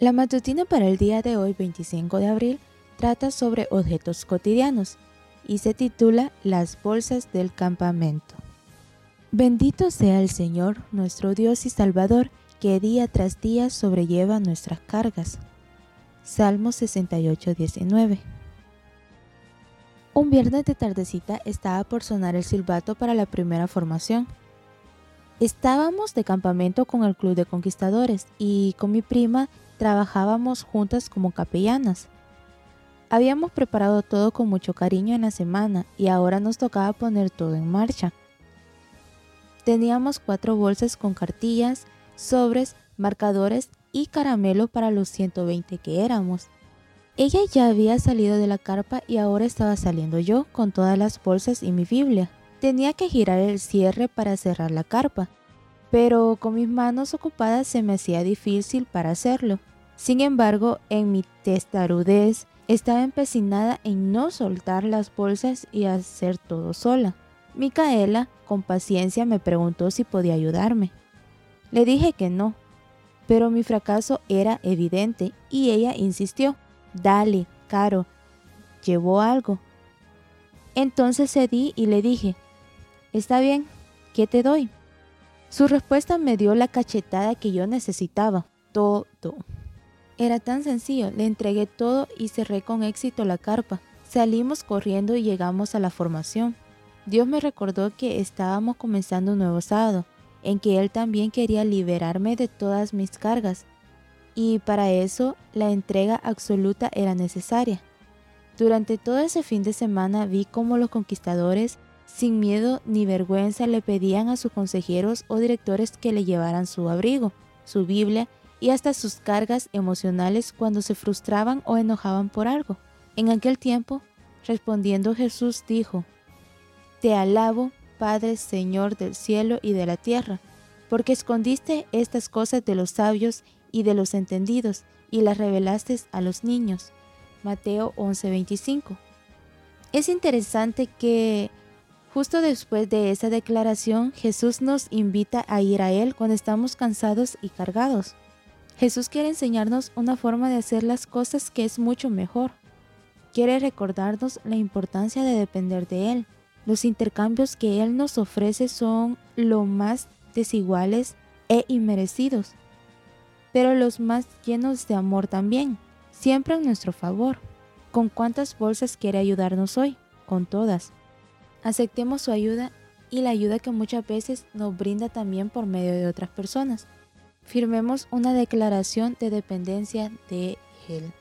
La matutina para el día de hoy, 25 de abril, trata sobre objetos cotidianos y se titula Las bolsas del campamento. Bendito sea el Señor, nuestro Dios y Salvador, que día tras día sobrelleva nuestras cargas. Salmo 68, 19. Un viernes de tardecita estaba por sonar el silbato para la primera formación. Estábamos de campamento con el Club de Conquistadores y con mi prima trabajábamos juntas como capellanas. Habíamos preparado todo con mucho cariño en la semana y ahora nos tocaba poner todo en marcha. Teníamos cuatro bolsas con cartillas, sobres, marcadores y caramelo para los 120 que éramos. Ella ya había salido de la carpa y ahora estaba saliendo yo con todas las bolsas y mi Biblia. Tenía que girar el cierre para cerrar la carpa, pero con mis manos ocupadas se me hacía difícil para hacerlo. Sin embargo, en mi testarudez estaba empecinada en no soltar las bolsas y hacer todo sola. Micaela, con paciencia, me preguntó si podía ayudarme. Le dije que no, pero mi fracaso era evidente y ella insistió. Dale, Caro, llevó algo. Entonces cedí y le dije, Está bien, ¿qué te doy? Su respuesta me dio la cachetada que yo necesitaba, todo. Era tan sencillo, le entregué todo y cerré con éxito la carpa. Salimos corriendo y llegamos a la formación. Dios me recordó que estábamos comenzando un nuevo sábado, en que Él también quería liberarme de todas mis cargas, y para eso la entrega absoluta era necesaria. Durante todo ese fin de semana vi cómo los conquistadores sin miedo ni vergüenza le pedían a sus consejeros o directores que le llevaran su abrigo, su Biblia y hasta sus cargas emocionales cuando se frustraban o enojaban por algo. En aquel tiempo, respondiendo Jesús dijo, Te alabo, Padre Señor del cielo y de la tierra, porque escondiste estas cosas de los sabios y de los entendidos y las revelaste a los niños. Mateo 11:25. Es interesante que Justo después de esa declaración, Jesús nos invita a ir a Él cuando estamos cansados y cargados. Jesús quiere enseñarnos una forma de hacer las cosas que es mucho mejor. Quiere recordarnos la importancia de depender de Él. Los intercambios que Él nos ofrece son lo más desiguales e inmerecidos, pero los más llenos de amor también, siempre en nuestro favor. ¿Con cuántas bolsas quiere ayudarnos hoy? Con todas. Aceptemos su ayuda y la ayuda que muchas veces nos brinda también por medio de otras personas. Firmemos una declaración de dependencia de Él.